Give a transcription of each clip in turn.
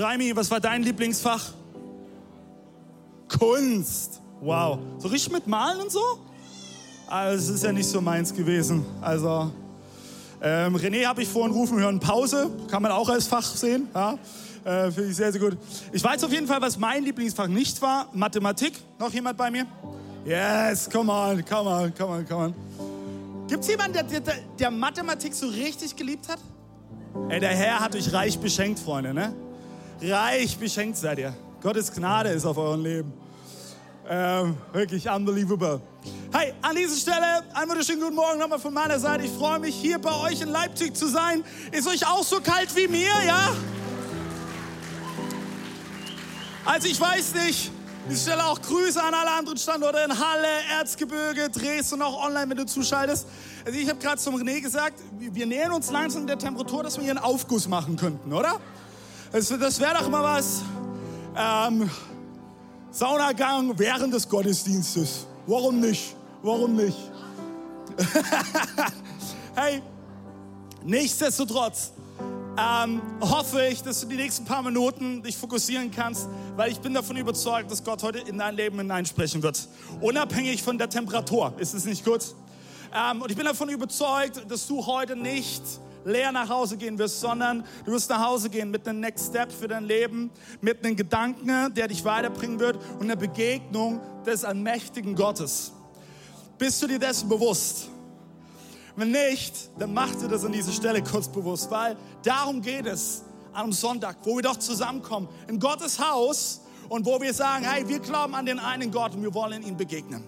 Raimi, was war dein Lieblingsfach? Kunst. Wow. So richtig mit Malen und so? Also, es ist ja nicht so meins gewesen. Also, ähm, René habe ich vorhin rufen hören, Pause. Kann man auch als Fach sehen. Ja? Äh, Finde ich sehr, sehr gut. Ich weiß auf jeden Fall, was mein Lieblingsfach nicht war. Mathematik. Noch jemand bei mir? Yes, come on, come on, come on, come on. Gibt es jemanden, der, der, der Mathematik so richtig geliebt hat? Ey, der Herr hat euch reich beschenkt, Freunde, ne? Reich beschenkt seid ihr. Gottes Gnade ist auf eurem Leben. Ähm, wirklich unbelievable. Hey, an dieser Stelle einen wunderschönen guten Morgen nochmal von meiner Seite. Ich freue mich, hier bei euch in Leipzig zu sein. Ist euch auch so kalt wie mir, ja? Also ich weiß nicht, ich stelle auch Grüße an alle anderen Standorte in Halle, Erzgebirge, Dresden auch online, wenn du zuschaltest. Also ich habe gerade zum René gesagt, wir nähern uns langsam der Temperatur, dass wir hier einen Aufguss machen könnten, oder? Das, das wäre doch mal was. Ähm, Saunagang während des Gottesdienstes. Warum nicht? Warum nicht? hey, nichtsdestotrotz ähm, hoffe ich, dass du die nächsten paar Minuten dich fokussieren kannst, weil ich bin davon überzeugt, dass Gott heute in dein Leben hineinsprechen wird. Unabhängig von der Temperatur. Ist es nicht gut? Ähm, und ich bin davon überzeugt, dass du heute nicht leer nach Hause gehen wirst, sondern du wirst nach Hause gehen mit einem Next Step für dein Leben, mit einem Gedanken, der dich weiterbringen wird und einer Begegnung des allmächtigen Gottes. Bist du dir dessen bewusst? Wenn nicht, dann mach dir das an dieser Stelle kurz bewusst, weil darum geht es einem Sonntag, wo wir doch zusammenkommen in Gottes Haus und wo wir sagen, hey, wir glauben an den einen Gott und wir wollen ihm begegnen.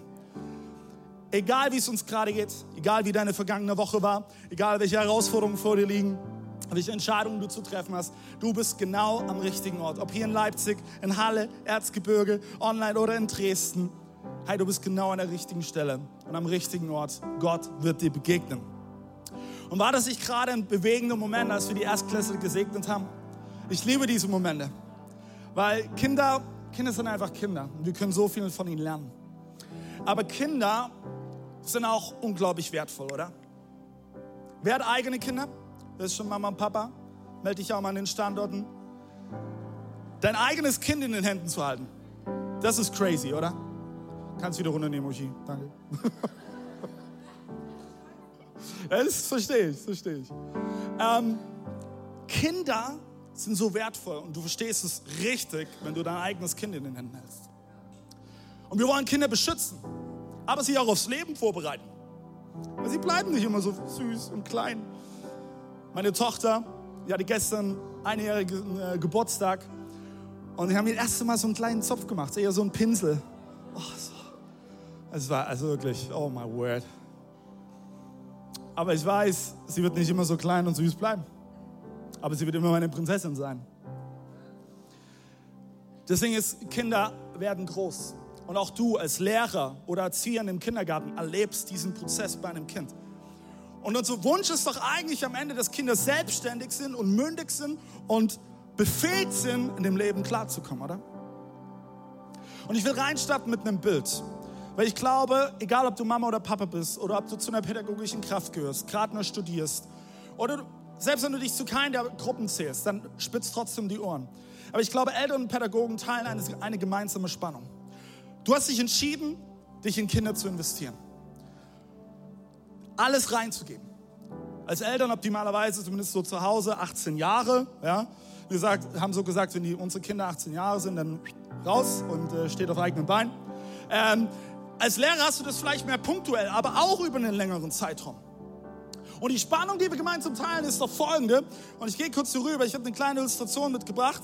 Egal wie es uns gerade geht, egal wie deine vergangene Woche war, egal welche Herausforderungen vor dir liegen, welche Entscheidungen du zu treffen hast, du bist genau am richtigen Ort. Ob hier in Leipzig, in Halle, Erzgebirge, online oder in Dresden. Hey, du bist genau an der richtigen Stelle und am richtigen Ort. Gott wird dir begegnen. Und war das nicht gerade ein bewegender Moment, als wir die Erstklässler gesegnet haben? Ich liebe diese Momente, weil Kinder, Kinder sind einfach Kinder und wir können so viel von ihnen lernen. Aber Kinder sind auch unglaublich wertvoll, oder? Wer hat eigene Kinder? Das ist schon Mama und Papa. Melde dich auch mal an den Standorten. Dein eigenes Kind in den Händen zu halten, das ist crazy, oder? Kannst wieder runternehmen, Uschi. Danke. Das verstehe ich, verstehe ich. Ähm, Kinder sind so wertvoll und du verstehst es richtig, wenn du dein eigenes Kind in den Händen hältst. Und wir wollen Kinder beschützen, aber sie auch aufs Leben vorbereiten. Weil sie bleiben nicht immer so süß und klein. Meine Tochter, die hatte gestern einjährigen äh, Geburtstag und wir haben das erste Mal so einen kleinen Zopf gemacht, eher so einen Pinsel. Oh, so. Es war also wirklich, oh my word. Aber ich weiß, sie wird nicht immer so klein und süß bleiben. Aber sie wird immer meine Prinzessin sein. Deswegen ist, Kinder werden groß. Und auch du als Lehrer oder Erzieher im Kindergarten erlebst diesen Prozess bei einem Kind. Und unser Wunsch ist doch eigentlich am Ende, dass Kinder selbstständig sind und mündig sind und befähigt sind, in dem Leben klarzukommen, oder? Und ich will reinstarten mit einem Bild. Weil ich glaube, egal ob du Mama oder Papa bist oder ob du zu einer pädagogischen Kraft gehörst, gerade nur studierst oder selbst wenn du dich zu keinen der Gruppen zählst, dann spitzt trotzdem die Ohren. Aber ich glaube, Eltern und Pädagogen teilen eine, eine gemeinsame Spannung. Du hast dich entschieden, dich in Kinder zu investieren. Alles reinzugeben. Als Eltern optimalerweise, zumindest so zu Hause, 18 Jahre. Ja? Wir sagt, haben so gesagt, wenn die, unsere Kinder 18 Jahre sind, dann raus und äh, steht auf eigenen Beinen. Ähm, als Lehrer hast du das vielleicht mehr punktuell, aber auch über einen längeren Zeitraum. Und die Spannung, die wir gemeinsam teilen, ist doch folgende. Und ich gehe kurz hier rüber. Ich habe eine kleine Illustration mitgebracht.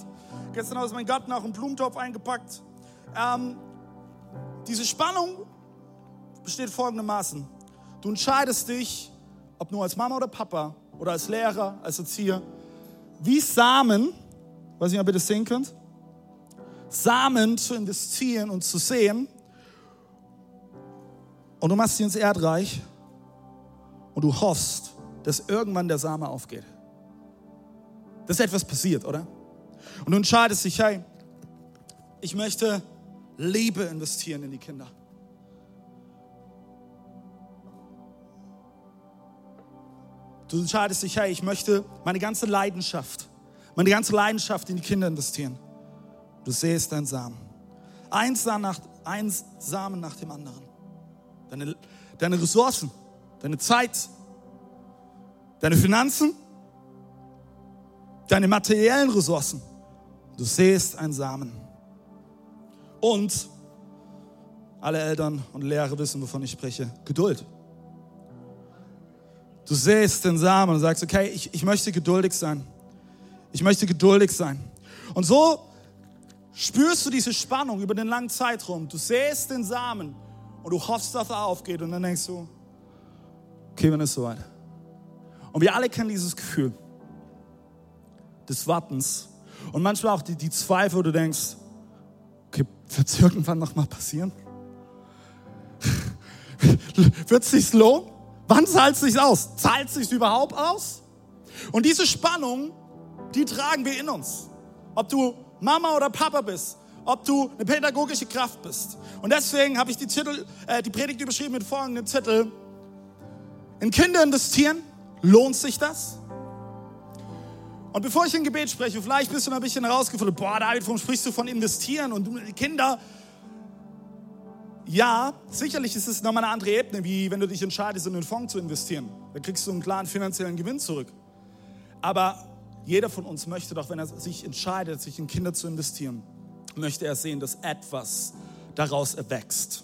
Gestern aus meinem Garten auch einen Blumentopf eingepackt. Ähm, diese Spannung besteht folgendermaßen. Du entscheidest dich, ob nur als Mama oder Papa, oder als Lehrer, als Erzieher, wie Samen, weiß nicht, ob ihr das sehen könnt, Samen zu investieren und zu sehen. Und du machst sie ins Erdreich und du hoffst, dass irgendwann der Same aufgeht. Dass etwas passiert, oder? Und du entscheidest dich, hey, ich möchte Liebe investieren in die Kinder. Du entscheidest dich, hey, ich möchte meine ganze Leidenschaft, meine ganze Leidenschaft in die Kinder investieren. Du sähst deinen Samen. Ein Samen nach, ein Samen nach dem anderen. Deine, deine Ressourcen, deine Zeit, deine Finanzen, deine materiellen Ressourcen. Du sähst einen Samen. Und alle Eltern und Lehrer wissen, wovon ich spreche. Geduld. Du sähst den Samen und sagst, okay, ich, ich möchte geduldig sein. Ich möchte geduldig sein. Und so spürst du diese Spannung über den langen Zeitraum. Du sähst den Samen und du hoffst, dass er aufgeht. Und dann denkst du, okay, wenn es soweit. Und wir alle kennen dieses Gefühl des Wartens. Und manchmal auch die, die Zweifel, wo du denkst, wird es irgendwann nochmal passieren? wird es sich lohnen? Wann zahlt es sich aus? Zahlt es sich überhaupt aus? Und diese Spannung, die tragen wir in uns. Ob du Mama oder Papa bist, ob du eine pädagogische Kraft bist. Und deswegen habe ich die, Titel, äh, die Predigt überschrieben mit folgendem Titel. In Kinder investieren, lohnt sich das? Und bevor ich ein Gebet spreche, vielleicht bist du ein bisschen herausgefunden, boah, David, warum sprichst du von investieren und Kinder? Ja, sicherlich ist es nochmal eine andere Ebene, wie wenn du dich entscheidest, in einen Fonds zu investieren. Da kriegst du einen klaren finanziellen Gewinn zurück. Aber jeder von uns möchte doch, wenn er sich entscheidet, sich in Kinder zu investieren, möchte er sehen, dass etwas daraus erwächst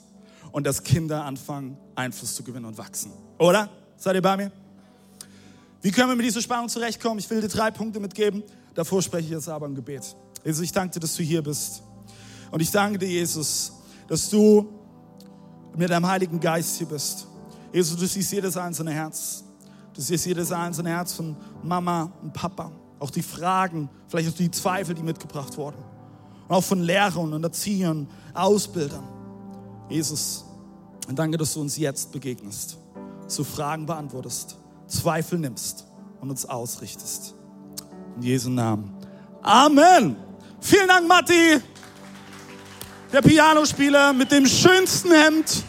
und dass Kinder anfangen, Einfluss zu gewinnen und wachsen. Oder? Seid ihr bei mir? Wie können wir mit dieser Spannung zurechtkommen? Ich will dir drei Punkte mitgeben. Davor spreche ich jetzt aber im Gebet. Jesus, ich danke dir, dass du hier bist. Und ich danke dir, Jesus, dass du mit deinem Heiligen Geist hier bist. Jesus, du siehst jedes einzelne Herz. Du siehst jedes einzelne Herz von Mama und Papa. Auch die Fragen, vielleicht auch die Zweifel, die mitgebracht wurden. Und auch von Lehrern und Erziehern, Ausbildern. Jesus, danke, dass du uns jetzt begegnest, dass Fragen beantwortest, Zweifel nimmst und uns ausrichtest. In Jesu Namen. Amen. Vielen Dank, Matti der Pianospieler mit dem schönsten Hemd.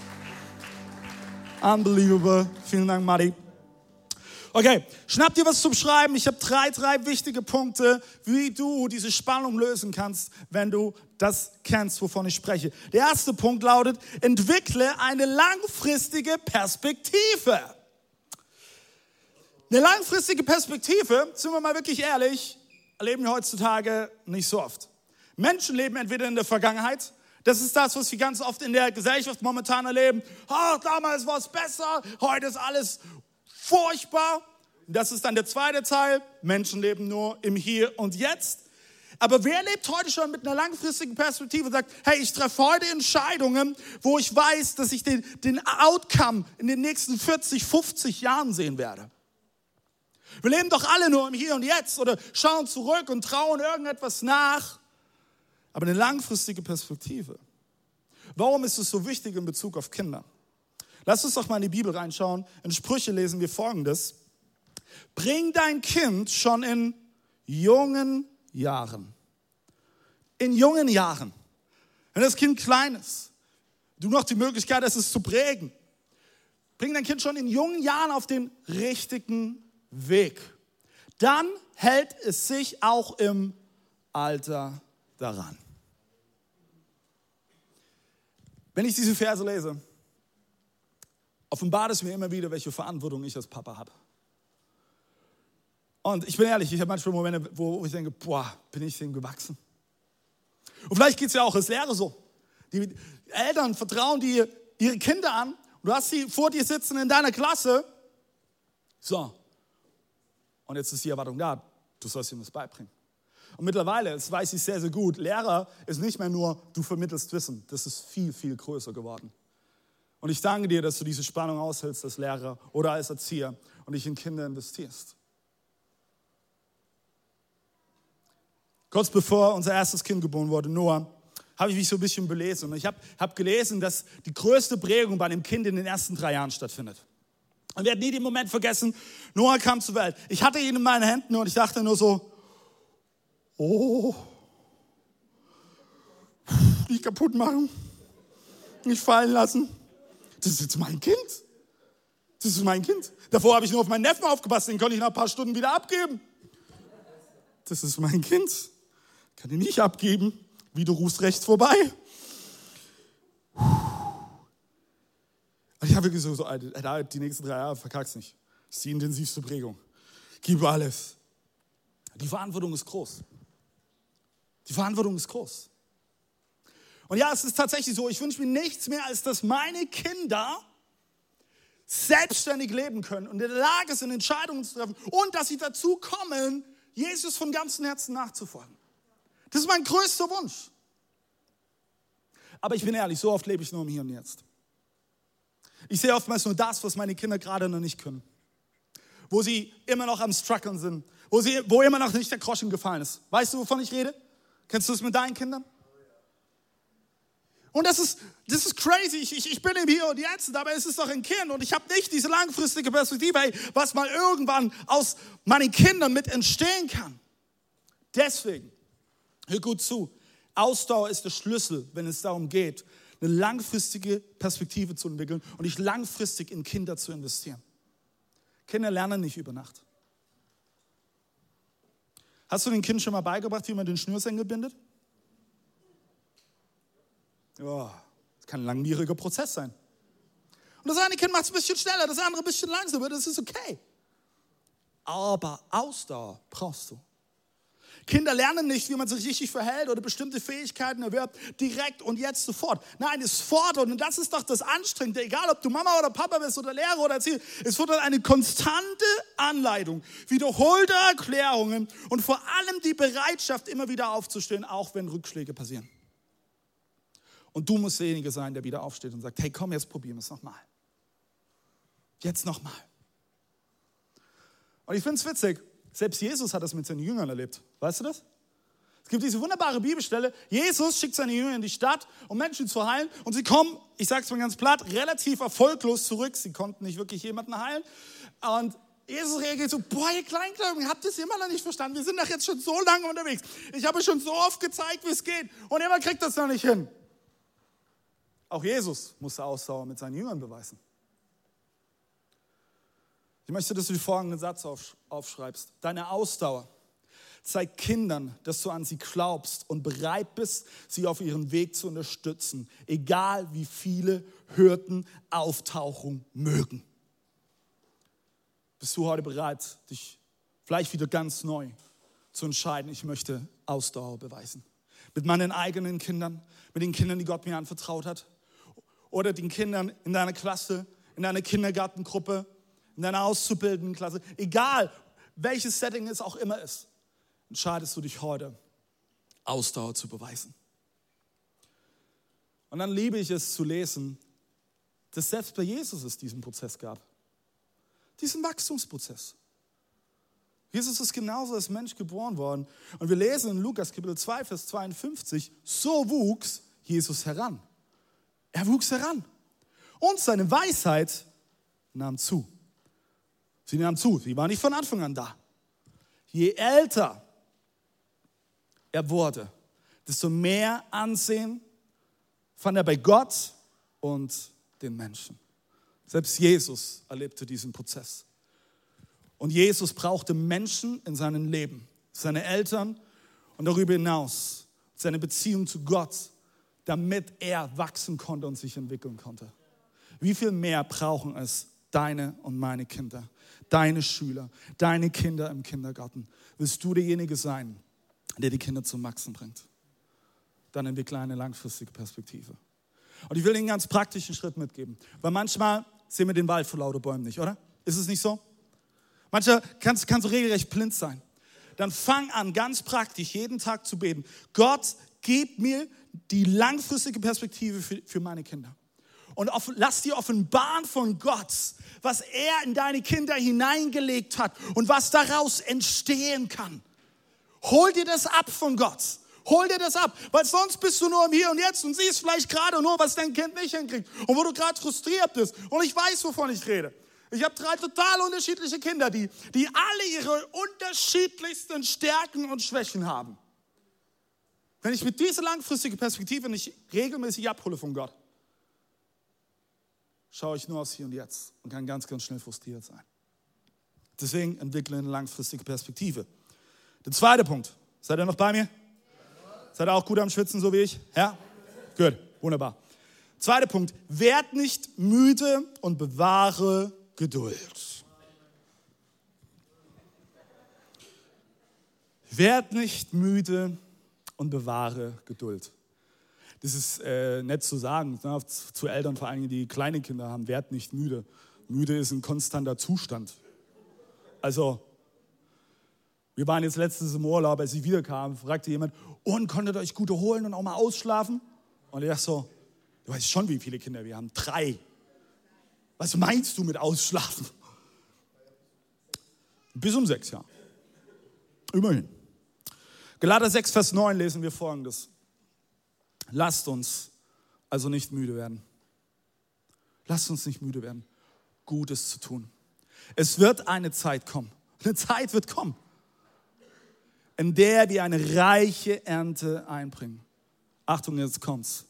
Unbelievable. Vielen Dank, Madi. Okay, schnapp dir was zum Schreiben. Ich habe drei, drei wichtige Punkte, wie du diese Spannung lösen kannst, wenn du das kennst, wovon ich spreche. Der erste Punkt lautet, entwickle eine langfristige Perspektive. Eine langfristige Perspektive, sind wir mal wirklich ehrlich, erleben wir heutzutage nicht so oft. Menschen leben entweder in der Vergangenheit das ist das, was wir ganz oft in der Gesellschaft momentan erleben. Oh, damals war es besser, heute ist alles furchtbar. Das ist dann der zweite Teil. Menschen leben nur im Hier und Jetzt. Aber wer lebt heute schon mit einer langfristigen Perspektive und sagt, hey, ich treffe heute Entscheidungen, wo ich weiß, dass ich den, den Outcome in den nächsten 40, 50 Jahren sehen werde. Wir leben doch alle nur im Hier und Jetzt oder schauen zurück und trauen irgendetwas nach aber eine langfristige Perspektive. Warum ist es so wichtig in Bezug auf Kinder? Lass uns doch mal in die Bibel reinschauen. In Sprüche lesen wir folgendes. Bring dein Kind schon in jungen Jahren. In jungen Jahren. Wenn das Kind klein ist, du noch die Möglichkeit hast, es zu prägen. Bring dein Kind schon in jungen Jahren auf den richtigen Weg. Dann hält es sich auch im Alter daran. Wenn ich diese Verse lese, offenbart es mir immer wieder, welche Verantwortung ich als Papa habe. Und ich bin ehrlich, ich habe manchmal Momente, wo ich denke, boah, bin ich dem gewachsen. Und vielleicht geht es ja auch als Lehrer so. Die Eltern vertrauen dir ihre Kinder an und du hast sie vor dir sitzen in deiner Klasse. So. Und jetzt ist die Erwartung da, du sollst ihm das beibringen. Und mittlerweile, das weiß ich sehr, sehr gut, Lehrer ist nicht mehr nur, du vermittelst Wissen. Das ist viel, viel größer geworden. Und ich danke dir, dass du diese Spannung aushältst als Lehrer oder als Erzieher und dich in Kinder investierst. Kurz bevor unser erstes Kind geboren wurde, Noah, habe ich mich so ein bisschen belesen. Und ich habe hab gelesen, dass die größte Prägung bei einem Kind in den ersten drei Jahren stattfindet. Und wir werden nie den Moment vergessen, Noah kam zur Welt. Ich hatte ihn in meinen Händen und ich dachte nur so, oh, nicht kaputt machen, nicht fallen lassen. Das ist jetzt mein Kind. Das ist mein Kind. Davor habe ich nur auf meinen Neffen aufgepasst, den konnte ich nach ein paar Stunden wieder abgeben. Das ist mein Kind. Kann ihn nicht abgeben. Wie du rufst rechts vorbei. Und ich habe wirklich so, die nächsten drei Jahre verkack's nicht. Das ist die intensivste Prägung. Gib alles. Die Verantwortung ist groß. Die Verantwortung ist groß. Und ja, es ist tatsächlich so, ich wünsche mir nichts mehr, als dass meine Kinder selbstständig leben können und in der Lage sind, Entscheidungen zu treffen und dass sie dazu kommen, Jesus von ganzem Herzen nachzufolgen. Das ist mein größter Wunsch. Aber ich bin ehrlich, so oft lebe ich nur im Hier und Jetzt. Ich sehe oftmals nur das, was meine Kinder gerade noch nicht können. Wo sie immer noch am Struggeln sind. Wo, sie, wo immer noch nicht der Groschen gefallen ist. Weißt du, wovon ich rede? Kennst du es mit deinen Kindern? Und das ist, das ist crazy. Ich, ich, ich bin im Hier und Jetzt, aber es ist doch ein Kind und ich habe nicht diese langfristige Perspektive, was mal irgendwann aus meinen Kindern mit entstehen kann. Deswegen, hör gut zu, Ausdauer ist der Schlüssel, wenn es darum geht, eine langfristige Perspektive zu entwickeln und nicht langfristig in Kinder zu investieren. Kinder lernen nicht über Nacht. Hast du den Kind schon mal beigebracht, wie man den Schnürsenkel bindet? Ja, das kann ein langwieriger Prozess sein. Und das eine Kind macht es ein bisschen schneller, das andere ein bisschen langsamer, das ist okay. Aber Ausdauer brauchst du. Kinder lernen nicht, wie man sich richtig verhält oder bestimmte Fähigkeiten erwirbt, direkt und jetzt sofort. Nein, es fordert, und das ist doch das Anstrengende, egal ob du Mama oder Papa bist oder Lehrer oder Erzieher, es fordert eine konstante Anleitung, wiederholte Erklärungen und vor allem die Bereitschaft, immer wieder aufzustehen, auch wenn Rückschläge passieren. Und du musst derjenige sein, der wieder aufsteht und sagt, hey, komm, jetzt probieren wir es nochmal. Jetzt nochmal. Und ich finde es witzig, selbst Jesus hat das mit seinen Jüngern erlebt. Weißt du das? Es gibt diese wunderbare Bibelstelle. Jesus schickt seine Jünger in die Stadt, um Menschen zu heilen. Und sie kommen, ich sage es mal ganz platt, relativ erfolglos zurück. Sie konnten nicht wirklich jemanden heilen. Und Jesus reagiert so, boah, ihr Kleingläubigen, habt es immer noch nicht verstanden? Wir sind doch jetzt schon so lange unterwegs. Ich habe schon so oft gezeigt, wie es geht. Und immer kriegt das noch nicht hin. Auch Jesus musste Ausdauer mit seinen Jüngern beweisen. Ich möchte, dass du den folgenden Satz aufschreibst. Deine Ausdauer zeigt Kindern, dass du an sie glaubst und bereit bist, sie auf ihrem Weg zu unterstützen, egal wie viele Hürden auftauchen mögen. Bist du heute bereit, dich vielleicht wieder ganz neu zu entscheiden, ich möchte Ausdauer beweisen? Mit meinen eigenen Kindern, mit den Kindern, die Gott mir anvertraut hat, oder den Kindern in deiner Klasse, in deiner Kindergartengruppe, in deiner auszubildenden Klasse, egal welches Setting es auch immer ist, entscheidest du dich heute, Ausdauer zu beweisen. Und dann liebe ich es zu lesen, dass selbst bei Jesus es diesen Prozess gab. Diesen Wachstumsprozess. Jesus ist genauso als Mensch geboren worden. Und wir lesen in Lukas Kapitel 2, Vers 52, so wuchs Jesus heran. Er wuchs heran. Und seine Weisheit nahm zu. Sie nahm zu. Sie war nicht von Anfang an da. Je älter er wurde, desto mehr Ansehen fand er bei Gott und den Menschen. Selbst Jesus erlebte diesen Prozess. Und Jesus brauchte Menschen in seinem Leben, seine Eltern und darüber hinaus seine Beziehung zu Gott damit er wachsen konnte und sich entwickeln konnte. Wie viel mehr brauchen es deine und meine Kinder, deine Schüler, deine Kinder im Kindergarten? Willst du derjenige sein, der die Kinder zum Wachsen bringt? Dann entwickle eine langfristige Perspektive. Und ich will Ihnen einen ganz praktischen Schritt mitgeben, weil manchmal sehen wir den Wald vor lauter Bäumen nicht, oder? Ist es nicht so? Manchmal kannst, du regelrecht blind sein. Dann fang an, ganz praktisch jeden Tag zu beten. Gott, gib mir die langfristige Perspektive für, für meine Kinder. Und lass dir offenbaren von Gott, was er in deine Kinder hineingelegt hat und was daraus entstehen kann. Hol dir das ab von Gott. Hol dir das ab, weil sonst bist du nur im Hier und Jetzt und siehst vielleicht gerade nur, was dein Kind nicht hinkriegt und wo du gerade frustriert bist. Und ich weiß, wovon ich rede. Ich habe drei total unterschiedliche Kinder, die, die alle ihre unterschiedlichsten Stärken und Schwächen haben. Wenn ich mit dieser langfristigen Perspektive nicht regelmäßig abhole von Gott, schaue ich nur aufs Hier und Jetzt und kann ganz, ganz schnell frustriert sein. Deswegen entwickle eine langfristige Perspektive. Der zweite Punkt. Seid ihr noch bei mir? Seid ihr auch gut am Schwitzen, so wie ich? Ja? Gut, wunderbar. Zweiter Punkt. Werd nicht müde und bewahre Geduld. Werd nicht müde und bewahre Geduld. Das ist äh, nett zu sagen ne, zu Eltern, vor allem die kleine Kinder haben. Werd nicht müde. Müde ist ein konstanter Zustand. Also, wir waren jetzt letztes im Urlaub, als ich wiederkam, fragte jemand, und konntet euch gut erholen und auch mal ausschlafen? Und ich dachte so, du weißt schon, wie viele Kinder wir haben. Drei. Was meinst du mit ausschlafen? Bis um sechs, ja. Immerhin. Galater 6, Vers 9 lesen wir folgendes. Lasst uns also nicht müde werden. Lasst uns nicht müde werden, Gutes zu tun. Es wird eine Zeit kommen. Eine Zeit wird kommen, in der wir eine reiche Ernte einbringen. Achtung, jetzt kommt's.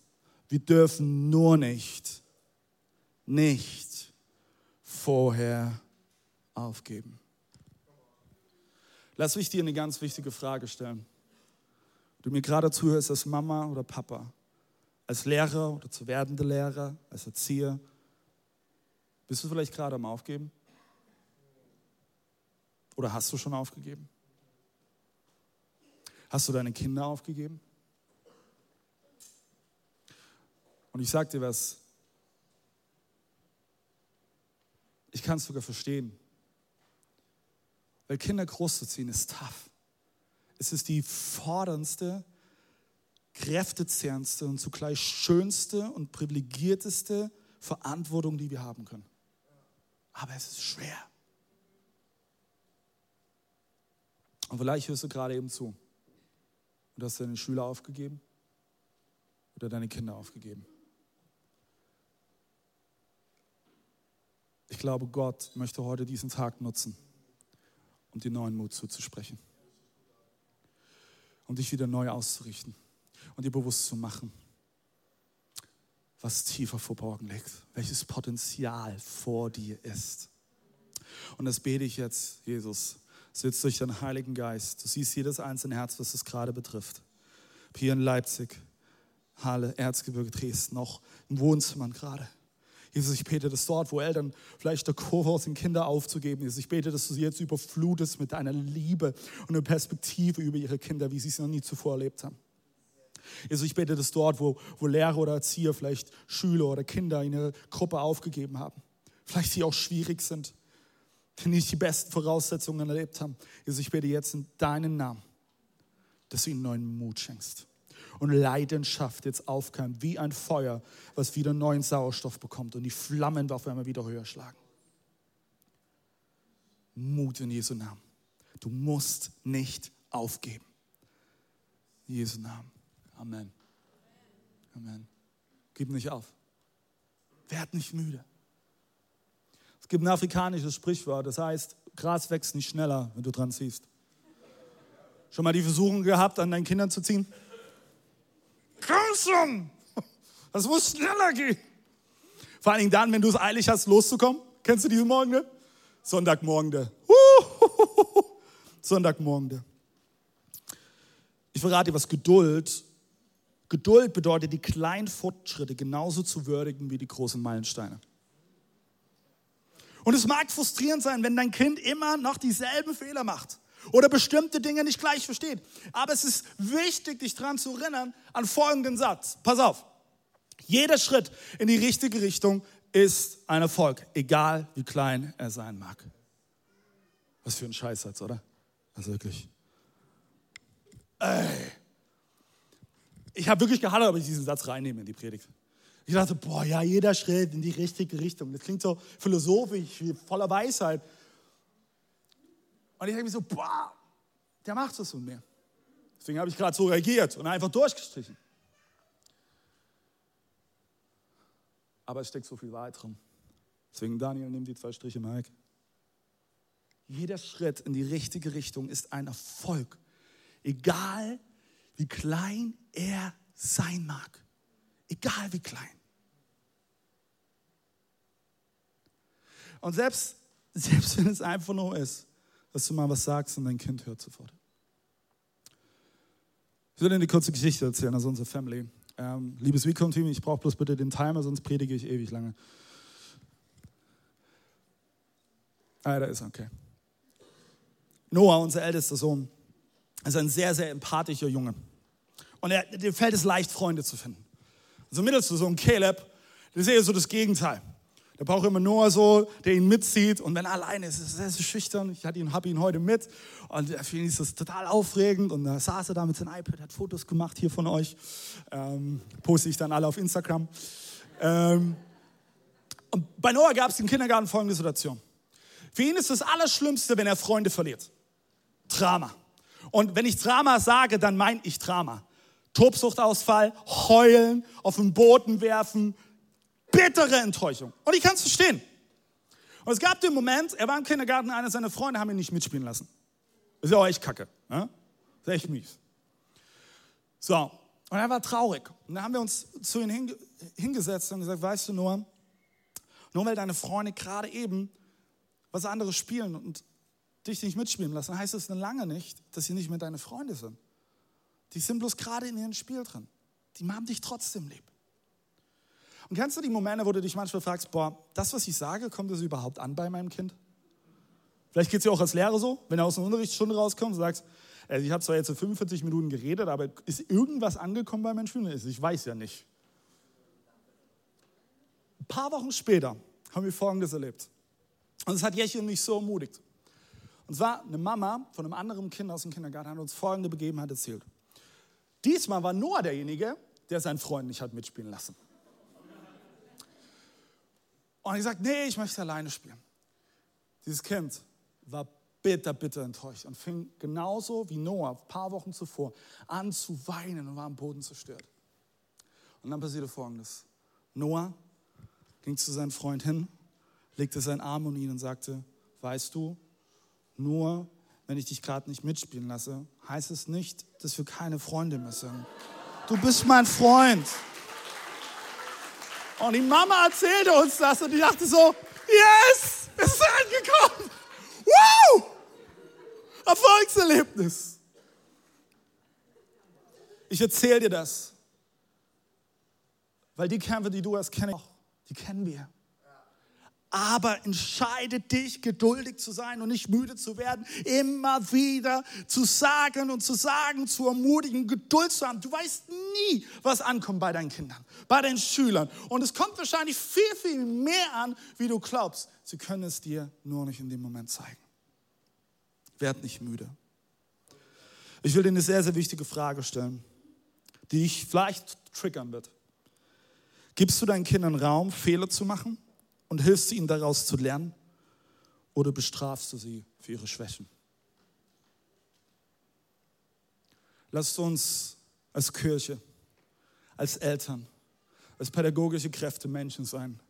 Wir dürfen nur nicht, nicht vorher aufgeben. Lass mich dir eine ganz wichtige Frage stellen. Du mir gerade zuhörst als Mama oder Papa, als Lehrer oder zu werdende Lehrer, als Erzieher. Bist du vielleicht gerade am Aufgeben? Oder hast du schon aufgegeben? Hast du deine Kinder aufgegeben? Und ich sage dir was, ich kann es sogar verstehen. Weil Kinder großzuziehen ist tough. Es ist die forderndste, kräftezehrendste und zugleich schönste und privilegierteste Verantwortung, die wir haben können. Aber es ist schwer. Und vielleicht hörst du gerade eben zu. Und hast deine Schüler aufgegeben oder deine Kinder aufgegeben. Ich glaube, Gott möchte heute diesen Tag nutzen, um dir neuen Mut zuzusprechen. Um dich wieder neu auszurichten und dir bewusst zu machen, was tiefer verborgen liegt, welches Potenzial vor dir ist. Und das bete ich jetzt, Jesus, sitzt durch deinen Heiligen Geist. Du siehst jedes einzelne Herz, was es gerade betrifft. Hier in Leipzig, Halle, Erzgebirge, Dresden, noch im Wohnzimmer gerade. Jesus, ich bete, dass dort, wo Eltern vielleicht der Kurve sind, Kinder aufzugeben, Jesus, ich bete, dass du sie jetzt überflutest mit deiner Liebe und einer Perspektive über ihre Kinder, wie sie es noch nie zuvor erlebt haben. Jesus, ich bete, dass dort, wo, wo Lehrer oder Erzieher vielleicht Schüler oder Kinder in ihrer Gruppe aufgegeben haben, vielleicht sie auch schwierig sind, die nicht die besten Voraussetzungen erlebt haben. Jesus, ich bete jetzt in deinen Namen, dass du ihnen neuen Mut schenkst und Leidenschaft jetzt aufkeimt, wie ein Feuer, was wieder neuen Sauerstoff bekommt und die Flammen auf einmal wieder höher schlagen. Mut in Jesu Namen. Du musst nicht aufgeben. In Jesu Namen. Amen. Amen. Gib nicht auf. Werd nicht müde. Es gibt ein afrikanisches Sprichwort, das heißt, Gras wächst nicht schneller, wenn du dran ziehst. Schon mal die Versuchung gehabt, an deinen Kindern zu ziehen? Komm schon! Das muss schneller gehen. Vor allen Dingen dann, wenn du es eilig hast, loszukommen. Kennst du diesen Morgen? Sonntagmorgen. Der. Sonntagmorgen. Der. Ich verrate dir was Geduld. Geduld bedeutet, die kleinen Fortschritte genauso zu würdigen wie die großen Meilensteine. Und es mag frustrierend sein, wenn dein Kind immer noch dieselben Fehler macht oder bestimmte Dinge nicht gleich versteht. Aber es ist wichtig, dich daran zu erinnern an folgenden Satz. Pass auf. Jeder Schritt in die richtige Richtung ist ein Erfolg, egal wie klein er sein mag. Was für ein Scheißsatz, oder? Also wirklich. Ey. Ich habe wirklich gehadert, ob ich diesen Satz reinnehme in die Predigt. Ich dachte, boah, ja, jeder Schritt in die richtige Richtung. Das klingt so philosophisch, voller Weisheit. Und ich denke mir so, boah, der macht das und mehr. Deswegen habe ich gerade so reagiert und einfach durchgestrichen. Aber es steckt so viel Wahrheit drin. Deswegen, Daniel, nimm die zwei Striche, Mike. Jeder Schritt in die richtige Richtung ist ein Erfolg. Egal wie klein er sein mag. Egal wie klein. Und selbst, selbst wenn es einfach nur ist, dass du mal was sagst und dein Kind hört sofort. Ich will dir eine kurze Geschichte erzählen aus unserer Family. Ähm, liebes Recon-Team, ich brauche bloß bitte den Timer, sonst predige ich ewig lange. Ah, da ist er, okay. Noah, unser ältester Sohn, ist ein sehr, sehr empathischer Junge. Und er, dem fällt es leicht, Freunde zu finden. Also mittelste Sohn, Caleb, der ist eher so das Gegenteil. Der braucht immer Noah so, der ihn mitzieht. Und wenn er alleine ist, ist er sehr schüchtern. Ich habe ihn, hab ihn heute mit. Und für ihn ist das total aufregend. Und da saß er da mit seinem iPad, hat Fotos gemacht hier von euch. Ähm, poste ich dann alle auf Instagram. Ähm, und bei Noah gab es im Kindergarten folgende Situation. Für ihn ist das Allerschlimmste, wenn er Freunde verliert. Drama. Und wenn ich Drama sage, dann meine ich Drama. Tobsuchtausfall, heulen, auf den Boden werfen, bittere Enttäuschung. Und ich kann es verstehen. Und es gab den Moment, er war im Kindergarten, einer seiner Freunde haben ihn nicht mitspielen lassen. Ist ja auch echt kacke. Ne? Ist echt mies. So, und er war traurig. Und dann haben wir uns zu ihm hingesetzt und gesagt, weißt du nur, nur weil deine Freunde gerade eben was anderes spielen und dich nicht mitspielen lassen, heißt es lange nicht, dass sie nicht mehr deine Freunde sind. Die sind bloß gerade in ihrem Spiel drin. Die haben dich trotzdem lieb. Und kennst du die Momente, wo du dich manchmal fragst, boah, das, was ich sage, kommt das überhaupt an bei meinem Kind? Vielleicht geht es dir auch als Lehrer so, wenn du aus einer Unterrichtsstunde rauskommst und sagst, also ich habe zwar jetzt so 45 Minuten geredet, aber ist irgendwas angekommen bei meinen Schülern? Ich weiß ja nicht. Ein paar Wochen später haben wir Folgendes erlebt. Und es hat Jeche mich so ermutigt. Und zwar eine Mama von einem anderen Kind aus dem Kindergarten hat uns folgende Begebenheit erzählt. Diesmal war Noah derjenige, der seinen Freund nicht hat mitspielen lassen. Und ich sagte, nee, ich möchte alleine spielen. Dieses Kind war bitter, bitter enttäuscht und fing genauso wie Noah ein paar Wochen zuvor an zu weinen und war am Boden zerstört. Und dann passierte Folgendes. Noah ging zu seinem Freund hin, legte seinen Arm um ihn und sagte, weißt du, nur wenn ich dich gerade nicht mitspielen lasse, heißt es nicht, dass wir keine Freunde mehr sind. Du bist mein Freund. Und die Mama erzählte uns das und ich dachte so, yes, es ist angekommen. Wow! Erfolgserlebnis. Ich erzähle dir das, weil die Kämpfe, die du ich auch. Die kennen wir aber entscheide dich, geduldig zu sein und nicht müde zu werden, immer wieder zu sagen und zu sagen, zu ermutigen, Geduld zu haben. Du weißt nie, was ankommt bei deinen Kindern, bei deinen Schülern. Und es kommt wahrscheinlich viel, viel mehr an, wie du glaubst. Sie können es dir nur nicht in dem Moment zeigen. Werd nicht müde. Ich will dir eine sehr, sehr wichtige Frage stellen, die dich vielleicht triggern wird. Gibst du deinen Kindern Raum, Fehler zu machen? Und hilfst ihnen daraus zu lernen oder bestrafst du sie für ihre Schwächen? Lasst uns als Kirche, als Eltern, als pädagogische Kräfte Menschen sein,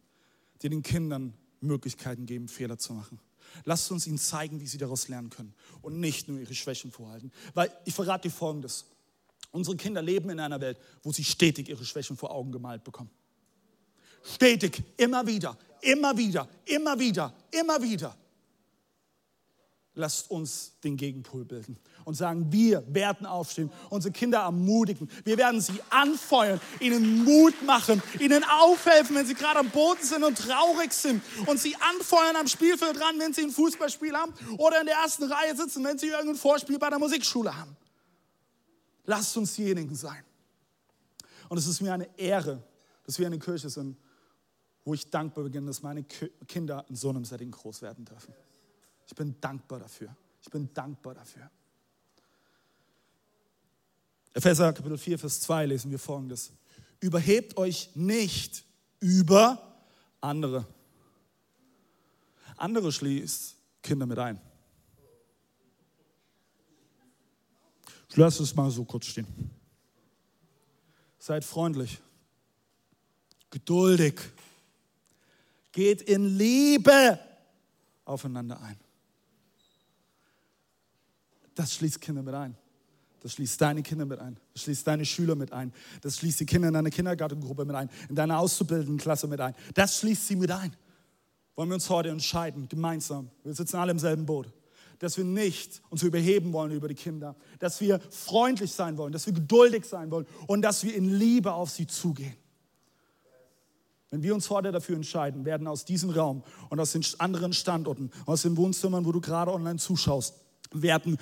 die den Kindern Möglichkeiten geben, Fehler zu machen. Lasst uns ihnen zeigen, wie sie daraus lernen können und nicht nur ihre Schwächen vorhalten. Weil ich verrate dir Folgendes. Unsere Kinder leben in einer Welt, wo sie stetig ihre Schwächen vor Augen gemalt bekommen. Stetig, immer wieder, immer wieder, immer wieder, immer wieder. Lasst uns den Gegenpol bilden und sagen, wir werden aufstehen, unsere Kinder ermutigen. Wir werden sie anfeuern, ihnen Mut machen, ihnen aufhelfen, wenn sie gerade am Boden sind und traurig sind und sie anfeuern am Spielfeld dran, wenn sie ein Fußballspiel haben oder in der ersten Reihe sitzen, wenn sie irgendein Vorspiel bei der Musikschule haben. Lasst uns diejenigen sein. Und es ist mir eine Ehre, dass wir eine Kirche sind, wo ich dankbar bin, dass meine Kinder in so einem Setting groß werden dürfen. Ich bin dankbar dafür. Ich bin dankbar dafür. Epheser Kapitel 4, Vers 2 lesen wir folgendes. Überhebt euch nicht über andere. Andere schließt Kinder mit ein. Lass es mal so kurz stehen. Seid freundlich, geduldig, geht in Liebe aufeinander ein. Das schließt Kinder mit ein. Das schließt deine Kinder mit ein. Das schließt deine Schüler mit ein. Das schließt die Kinder in deiner Kindergartengruppe mit ein, in deiner Auszubildendenklasse mit ein. Das schließt sie mit ein. Wollen wir uns heute entscheiden, gemeinsam. Wir sitzen alle im selben Boot. Dass wir nicht uns überheben wollen über die Kinder. Dass wir freundlich sein wollen. Dass wir geduldig sein wollen. Und dass wir in Liebe auf sie zugehen. Wenn wir uns heute dafür entscheiden, werden aus diesem Raum und aus den anderen Standorten, aus den Wohnzimmern, wo du gerade online zuschaust, werden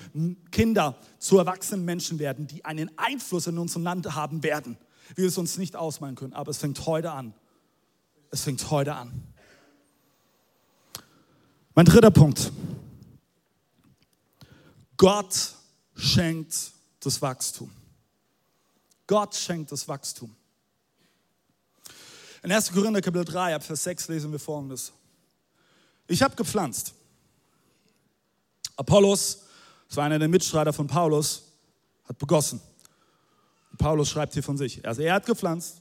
Kinder zu erwachsenen Menschen werden, die einen Einfluss in unserem Land haben werden. Wir es uns nicht ausmalen können, aber es fängt heute an. Es fängt heute an. Mein dritter Punkt. Gott schenkt das Wachstum. Gott schenkt das Wachstum. In 1. Korinther Kapitel 3, ab Vers 6 lesen wir folgendes. Ich habe gepflanzt. Apollos, das war einer der Mitstreiter von Paulus, hat begossen. Und Paulus schreibt hier von sich. Also er hat gepflanzt,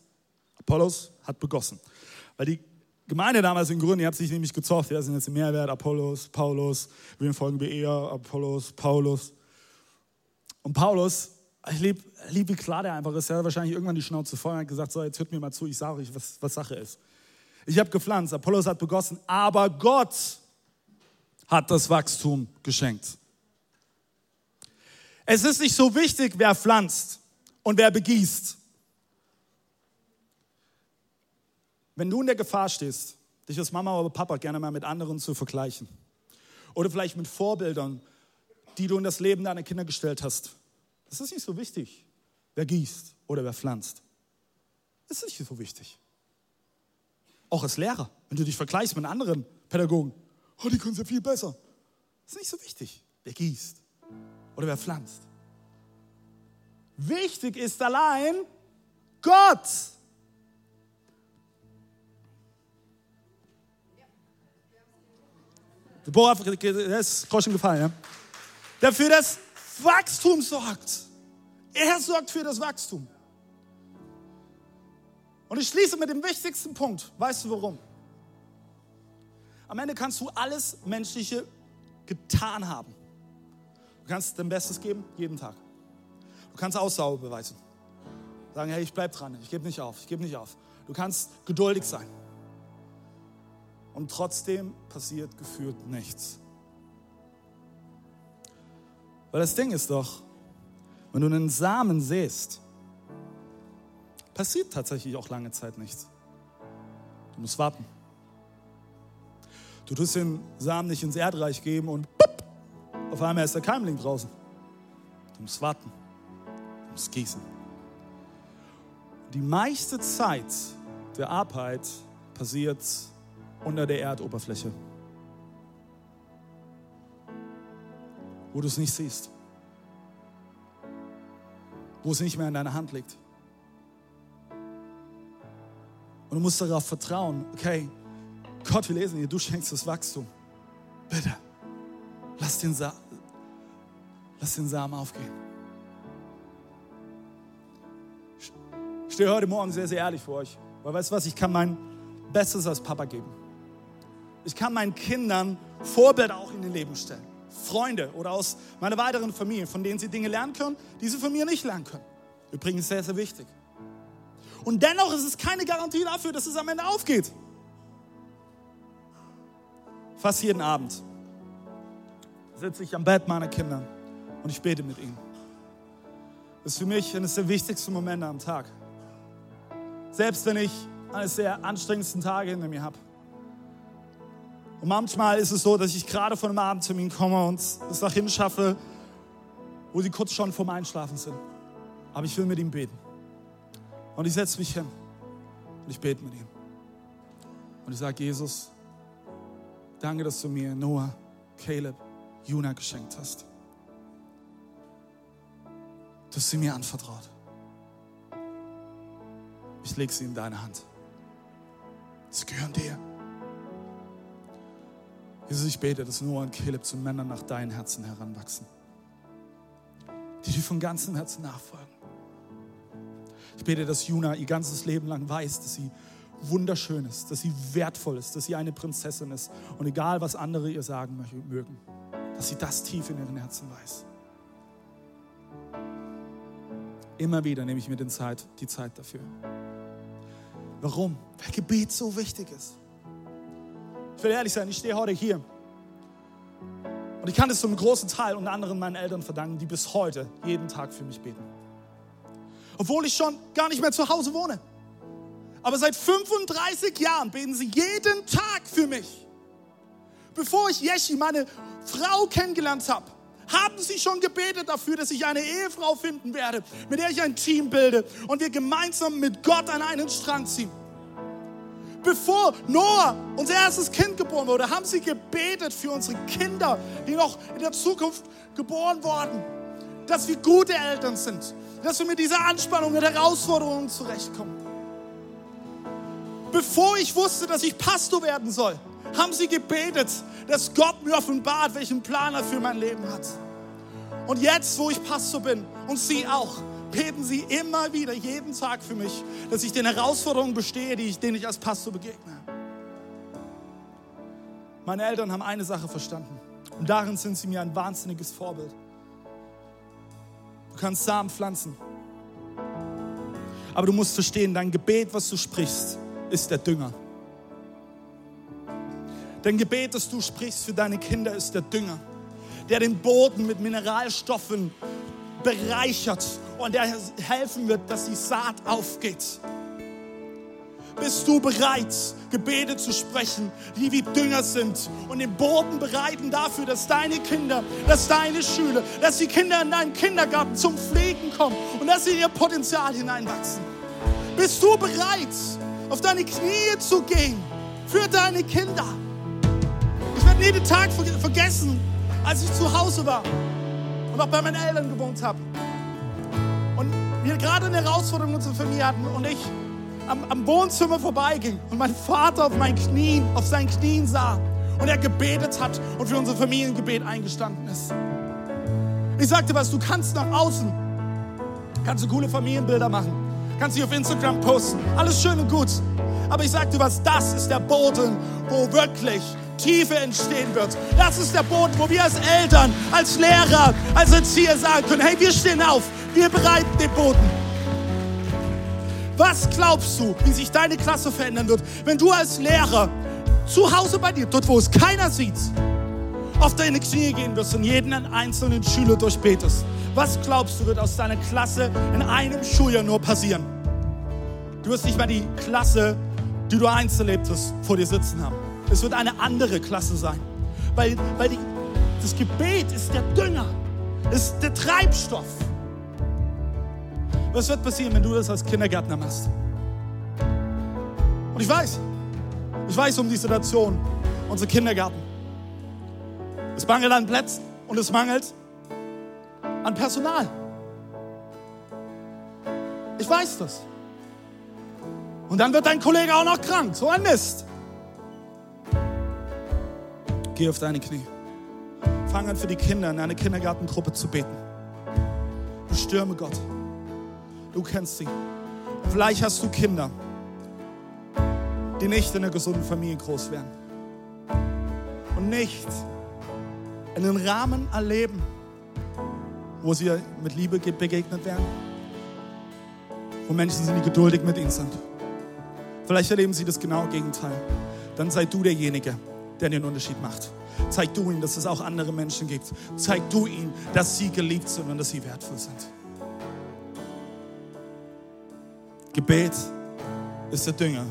Apollos hat begossen. Weil die Gemeinde damals in Grün, die hat sich nämlich gezofft, ja, sind jetzt im Mehrwert, Apollos, Paulus, wir folgen wir eher, Apollos, Paulus. Und Paulus, ich liebe, lieb, wie klar der einfach ist, er hat wahrscheinlich irgendwann die Schnauze voll und hat gesagt, so, jetzt hört mir mal zu, ich sage euch, was, was Sache ist. Ich habe gepflanzt, Apollos hat begossen, aber Gott hat das Wachstum geschenkt. Es ist nicht so wichtig, wer pflanzt und wer begießt. Wenn du in der Gefahr stehst, dich als Mama oder Papa gerne mal mit anderen zu vergleichen oder vielleicht mit Vorbildern, die du in das Leben deiner Kinder gestellt hast, das ist nicht so wichtig, wer gießt oder wer pflanzt. Das ist nicht so wichtig. Auch als Lehrer, wenn du dich vergleichst mit anderen Pädagogen, oh, die können es ja viel besser. Das ist nicht so wichtig, wer gießt oder wer pflanzt. Wichtig ist allein Gott. Boah, das ist Groschen gefallen, ja? Der für das Wachstum sorgt. Er sorgt für das Wachstum. Und ich schließe mit dem wichtigsten Punkt. Weißt du warum? Am Ende kannst du alles Menschliche getan haben. Du kannst dein Bestes geben, jeden Tag. Du kannst Ausdauer beweisen. Sagen, hey, ich bleib dran, ich gebe nicht auf, ich gebe nicht auf. Du kannst geduldig sein. Und trotzdem passiert gefühlt nichts. Weil das Ding ist doch, wenn du einen Samen säst, passiert tatsächlich auch lange Zeit nichts. Du musst warten. Du tust den Samen nicht ins Erdreich geben und pup, auf einmal ist der Keimling draußen. Du musst warten. Du musst gießen. Die meiste Zeit der Arbeit passiert unter der Erdoberfläche, wo du es nicht siehst, wo es nicht mehr in deiner Hand liegt. Und du musst darauf vertrauen, okay, Gott, wir lesen hier, du schenkst das Wachstum. Bitte, lass den, Sa lass den Samen aufgehen. Ich stehe heute Morgen sehr, sehr ehrlich vor euch. Weil weißt du was, ich kann mein Bestes als Papa geben. Ich kann meinen Kindern Vorbilder auch in den Leben stellen. Freunde oder aus meiner weiteren Familie, von denen sie Dinge lernen können, die sie von mir nicht lernen können. Übrigens sehr, sehr wichtig. Und dennoch ist es keine Garantie dafür, dass es am Ende aufgeht. Fast jeden Abend sitze ich am Bett meiner Kinder und ich bete mit ihnen. Das ist für mich eines der wichtigsten Momente am Tag. Selbst wenn ich eines der anstrengendsten Tage hinter mir habe. Und manchmal ist es so, dass ich gerade von einem Abendtermin komme und es dahin schaffe, wo sie kurz schon vorm Einschlafen sind. Aber ich will mit ihm beten. Und ich setze mich hin und ich bete mit ihm. Und ich sage, Jesus, danke, dass du mir Noah, Caleb, Juna geschenkt hast. Du hast sie mir anvertraut. Ich lege sie in deine Hand. Sie gehören dir. Jesus, ich bete, dass Noah und Caleb zu Männern nach deinem Herzen heranwachsen. die dir von ganzem Herzen nachfolgen. Ich bete, dass Juna ihr ganzes Leben lang weiß, dass sie wunderschön ist, dass sie wertvoll ist, dass sie eine Prinzessin ist. Und egal, was andere ihr sagen mögen, dass sie das tief in ihren Herzen weiß. Immer wieder nehme ich mir den Zeit, die Zeit dafür. Warum? Weil Gebet so wichtig ist. Ich will ehrlich sein, ich stehe heute hier. Und ich kann es zum großen Teil unter anderem meinen Eltern verdanken, die bis heute jeden Tag für mich beten. Obwohl ich schon gar nicht mehr zu Hause wohne. Aber seit 35 Jahren beten sie jeden Tag für mich. Bevor ich Yeshi, meine Frau, kennengelernt habe, haben sie schon gebetet dafür, dass ich eine Ehefrau finden werde, mit der ich ein Team bilde und wir gemeinsam mit Gott an einen Strang ziehen. Bevor Noah, unser erstes Kind, geboren wurde, haben sie gebetet für unsere Kinder, die noch in der Zukunft geboren wurden, dass wir gute Eltern sind, dass wir mit dieser Anspannung und Herausforderungen zurechtkommen. Bevor ich wusste, dass ich Pastor werden soll, haben sie gebetet, dass Gott mir offenbart, welchen Plan er für mein Leben hat. Und jetzt, wo ich Pastor bin und sie auch, beten sie immer wieder, jeden Tag für mich, dass ich den Herausforderungen bestehe, die ich, denen ich als Pastor begegne. Meine Eltern haben eine Sache verstanden und darin sind sie mir ein wahnsinniges Vorbild. Du kannst Samen pflanzen, aber du musst verstehen, dein Gebet, was du sprichst, ist der Dünger. Dein Gebet, das du sprichst für deine Kinder, ist der Dünger, der den Boden mit Mineralstoffen bereichert und der helfen wird, dass die Saat aufgeht. Bist du bereit, Gebete zu sprechen, die wie Dünger sind und den Boden bereiten dafür, dass deine Kinder, dass deine Schüler, dass die Kinder in deinen Kindergarten zum Pflegen kommen und dass sie in ihr Potenzial hineinwachsen? Bist du bereit, auf deine Knie zu gehen für deine Kinder? Ich werde nie den Tag vergessen, als ich zu Hause war und auch bei meinen Eltern gewohnt habe. Und wir gerade eine Herausforderung in unserer Familie hatten und ich am, am Wohnzimmer vorbeiging und mein Vater auf meinen Knien, auf seinen Knien sah und er gebetet hat und für unser Familiengebet eingestanden ist. Ich sagte was, du kannst nach außen, kannst du coole Familienbilder machen, kannst sie auf Instagram posten, alles schön und gut. Aber ich sagte was, das ist der Boden, wo wirklich Tiefe entstehen wird. Das ist der Boden, wo wir als Eltern, als Lehrer, als Erzieher sagen können, hey, wir stehen auf, wir bereiten den Boden. Was glaubst du, wie sich deine Klasse verändern wird, wenn du als Lehrer zu Hause bei dir, dort wo es keiner sieht, auf deine Knie gehen wirst und jeden einzelnen Schüler durchbetest? Was glaubst du, wird aus deiner Klasse in einem Schuljahr nur passieren? Du wirst nicht mehr die Klasse, die du einst erlebt hast, vor dir sitzen haben. Es wird eine andere Klasse sein. Weil, weil die, das Gebet ist der Dünger, ist der Treibstoff. Was wird passieren, wenn du das als Kindergärtner machst? Und ich weiß, ich weiß um die Situation, unser Kindergarten. Es mangelt an Plätzen und es mangelt an Personal. Ich weiß das. Und dann wird dein Kollege auch noch krank. So ein Mist. Geh auf deine Knie. Fang an für die Kinder in einer Kindergartengruppe zu beten. Bestürme Gott. Du kennst sie. Vielleicht hast du Kinder, die nicht in einer gesunden Familie groß werden. Und nicht in einem Rahmen erleben, wo sie mit Liebe begegnet werden. Wo Menschen sind, die geduldig mit ihnen sind. Vielleicht erleben sie das genaue Gegenteil. Dann sei du derjenige, der den Unterschied macht. Zeig du ihnen, dass es auch andere Menschen gibt. Zeig du ihnen, dass sie geliebt sind und dass sie wertvoll sind. Gebet ist der Dünger,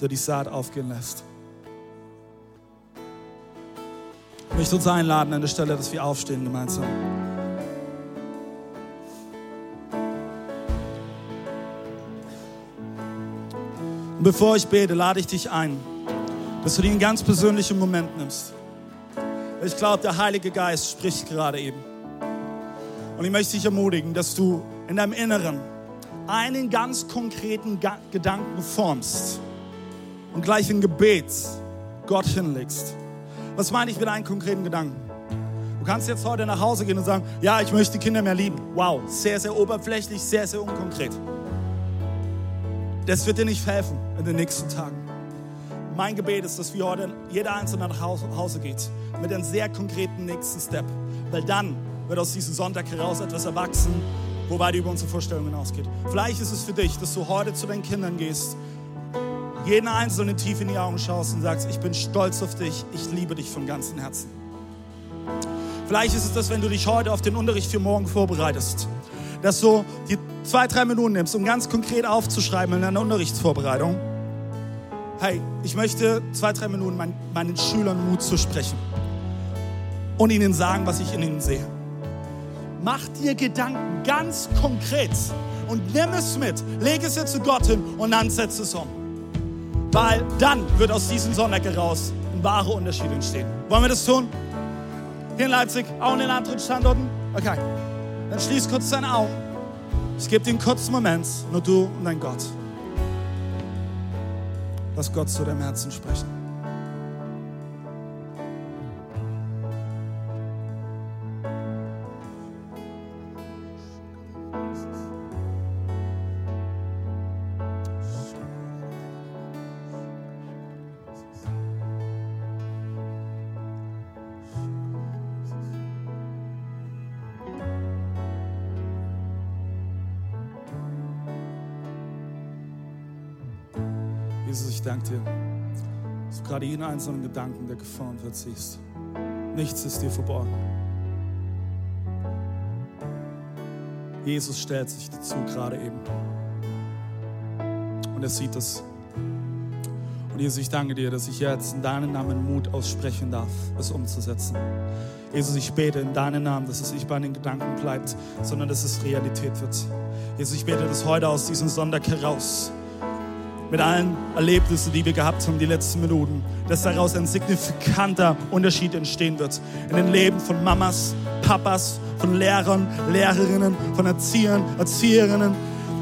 der die Saat aufgehen lässt. Ich möchte uns einladen an der Stelle, dass wir aufstehen gemeinsam. Und bevor ich bete, lade ich dich ein, dass du dir einen ganz persönlichen Moment nimmst. Ich glaube, der Heilige Geist spricht gerade eben. Und ich möchte dich ermutigen, dass du in deinem Inneren einen ganz konkreten Gedanken formst und gleich ein Gebet Gott hinlegst. Was meine ich mit einem konkreten Gedanken? Du kannst jetzt heute nach Hause gehen und sagen, ja, ich möchte die Kinder mehr lieben. Wow, sehr, sehr oberflächlich, sehr, sehr unkonkret. Das wird dir nicht helfen in den nächsten Tagen. Mein Gebet ist, dass wir heute jeder Einzelne nach Hause geht mit einem sehr konkreten nächsten Step. Weil dann wird aus diesem Sonntag heraus etwas erwachsen, wo weit über unsere Vorstellungen hinausgeht. Vielleicht ist es für dich, dass du heute zu deinen Kindern gehst, jeden Einzelnen tief in die Augen schaust und sagst, ich bin stolz auf dich, ich liebe dich von ganzem Herzen. Vielleicht ist es das, wenn du dich heute auf den Unterricht für morgen vorbereitest, dass du die zwei, drei Minuten nimmst, um ganz konkret aufzuschreiben in deiner Unterrichtsvorbereitung. Hey, ich möchte zwei, drei Minuten meinen, meinen Schülern Mut zu sprechen und ihnen sagen, was ich in ihnen sehe. Mach dir Gedanken ganz konkret und nimm es mit, leg es jetzt zu Gott hin und dann setz es um. Weil dann wird aus diesem Sonntag heraus ein wahrer Unterschied entstehen. Wollen wir das tun? Hier in Leipzig, auch in den anderen Standorten? Okay. Dann schließ kurz deine Augen. Gebe dir einen kurzen Moment, nur du und dein Gott. Lass Gott zu deinem Herzen sprechen. Gerade jeden einzelnen Gedanken, der geformt wird, siehst. Nichts ist dir verborgen. Jesus stellt sich dazu gerade eben. Und er sieht es. Und Jesus, ich danke dir, dass ich jetzt in deinem Namen Mut aussprechen darf, es umzusetzen. Jesus, ich bete in deinem Namen, dass es nicht bei den Gedanken bleibt, sondern dass es Realität wird. Jesus, ich bete, dass heute aus diesem Sonntag heraus mit allen Erlebnissen, die wir gehabt haben, die letzten Minuten, dass daraus ein signifikanter Unterschied entstehen wird in den Leben von Mamas, Papas, von Lehrern, Lehrerinnen, von Erziehern, Erzieherinnen.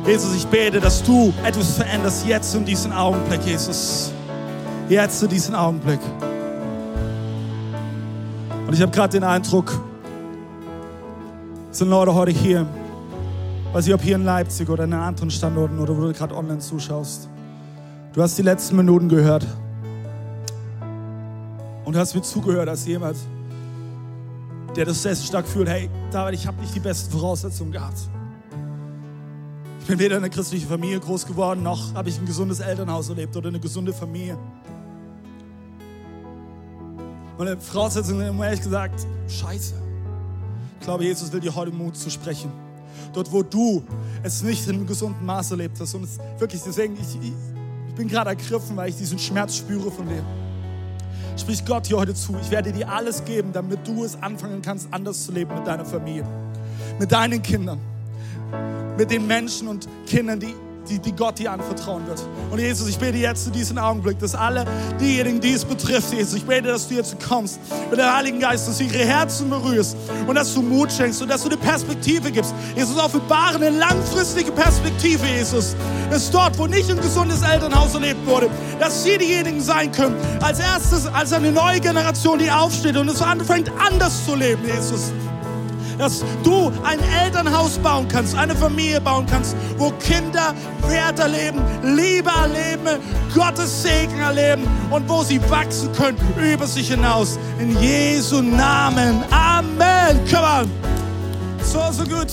Jesus, ich bete, dass du etwas veränderst jetzt in diesem Augenblick, Jesus. Jetzt in diesem Augenblick. Und ich habe gerade den Eindruck, sind Leute heute hier, weiß ich, ob hier in Leipzig oder in anderen Standorten oder wo du gerade online zuschaust, Du hast die letzten Minuten gehört. Und hast mir zugehört als jemand, der das sehr stark fühlt. Hey, David, ich habe nicht die besten Voraussetzungen gehabt. Ich bin weder in einer christlichen Familie groß geworden, noch habe ich ein gesundes Elternhaus erlebt oder eine gesunde Familie. Meine Voraussetzungen sind ehrlich gesagt scheiße. Ich glaube, Jesus will dir heute Mut zu sprechen. Dort, wo du es nicht in einem gesunden Maß erlebt hast. Und es wirklich, deswegen, ich, ich bin gerade ergriffen, weil ich diesen Schmerz spüre von dir. Sprich Gott hier heute zu. Ich werde dir alles geben, damit du es anfangen kannst, anders zu leben mit deiner Familie, mit deinen Kindern, mit den Menschen und Kindern, die die, die Gott dir anvertrauen wird. Und Jesus, ich bete jetzt in diesem Augenblick, dass alle diejenigen, die es betrifft, Jesus, ich bete, dass du jetzt kommst mit dem Heiligen Geist, dass du ihre Herzen berührst und dass du Mut schenkst und dass du eine Perspektive gibst. Jesus, offenbare eine langfristige Perspektive, Jesus. Dass dort, wo nicht ein gesundes Elternhaus erlebt wurde, dass sie diejenigen sein können, als erstes, als eine neue Generation, die aufsteht und es anfängt, anders zu leben, Jesus dass du ein Elternhaus bauen kannst, eine Familie bauen kannst, wo Kinder Wert erleben, Liebe erleben, Gottes Segen erleben und wo sie wachsen können über sich hinaus. In Jesu Namen. Amen. Come on. So, so gut.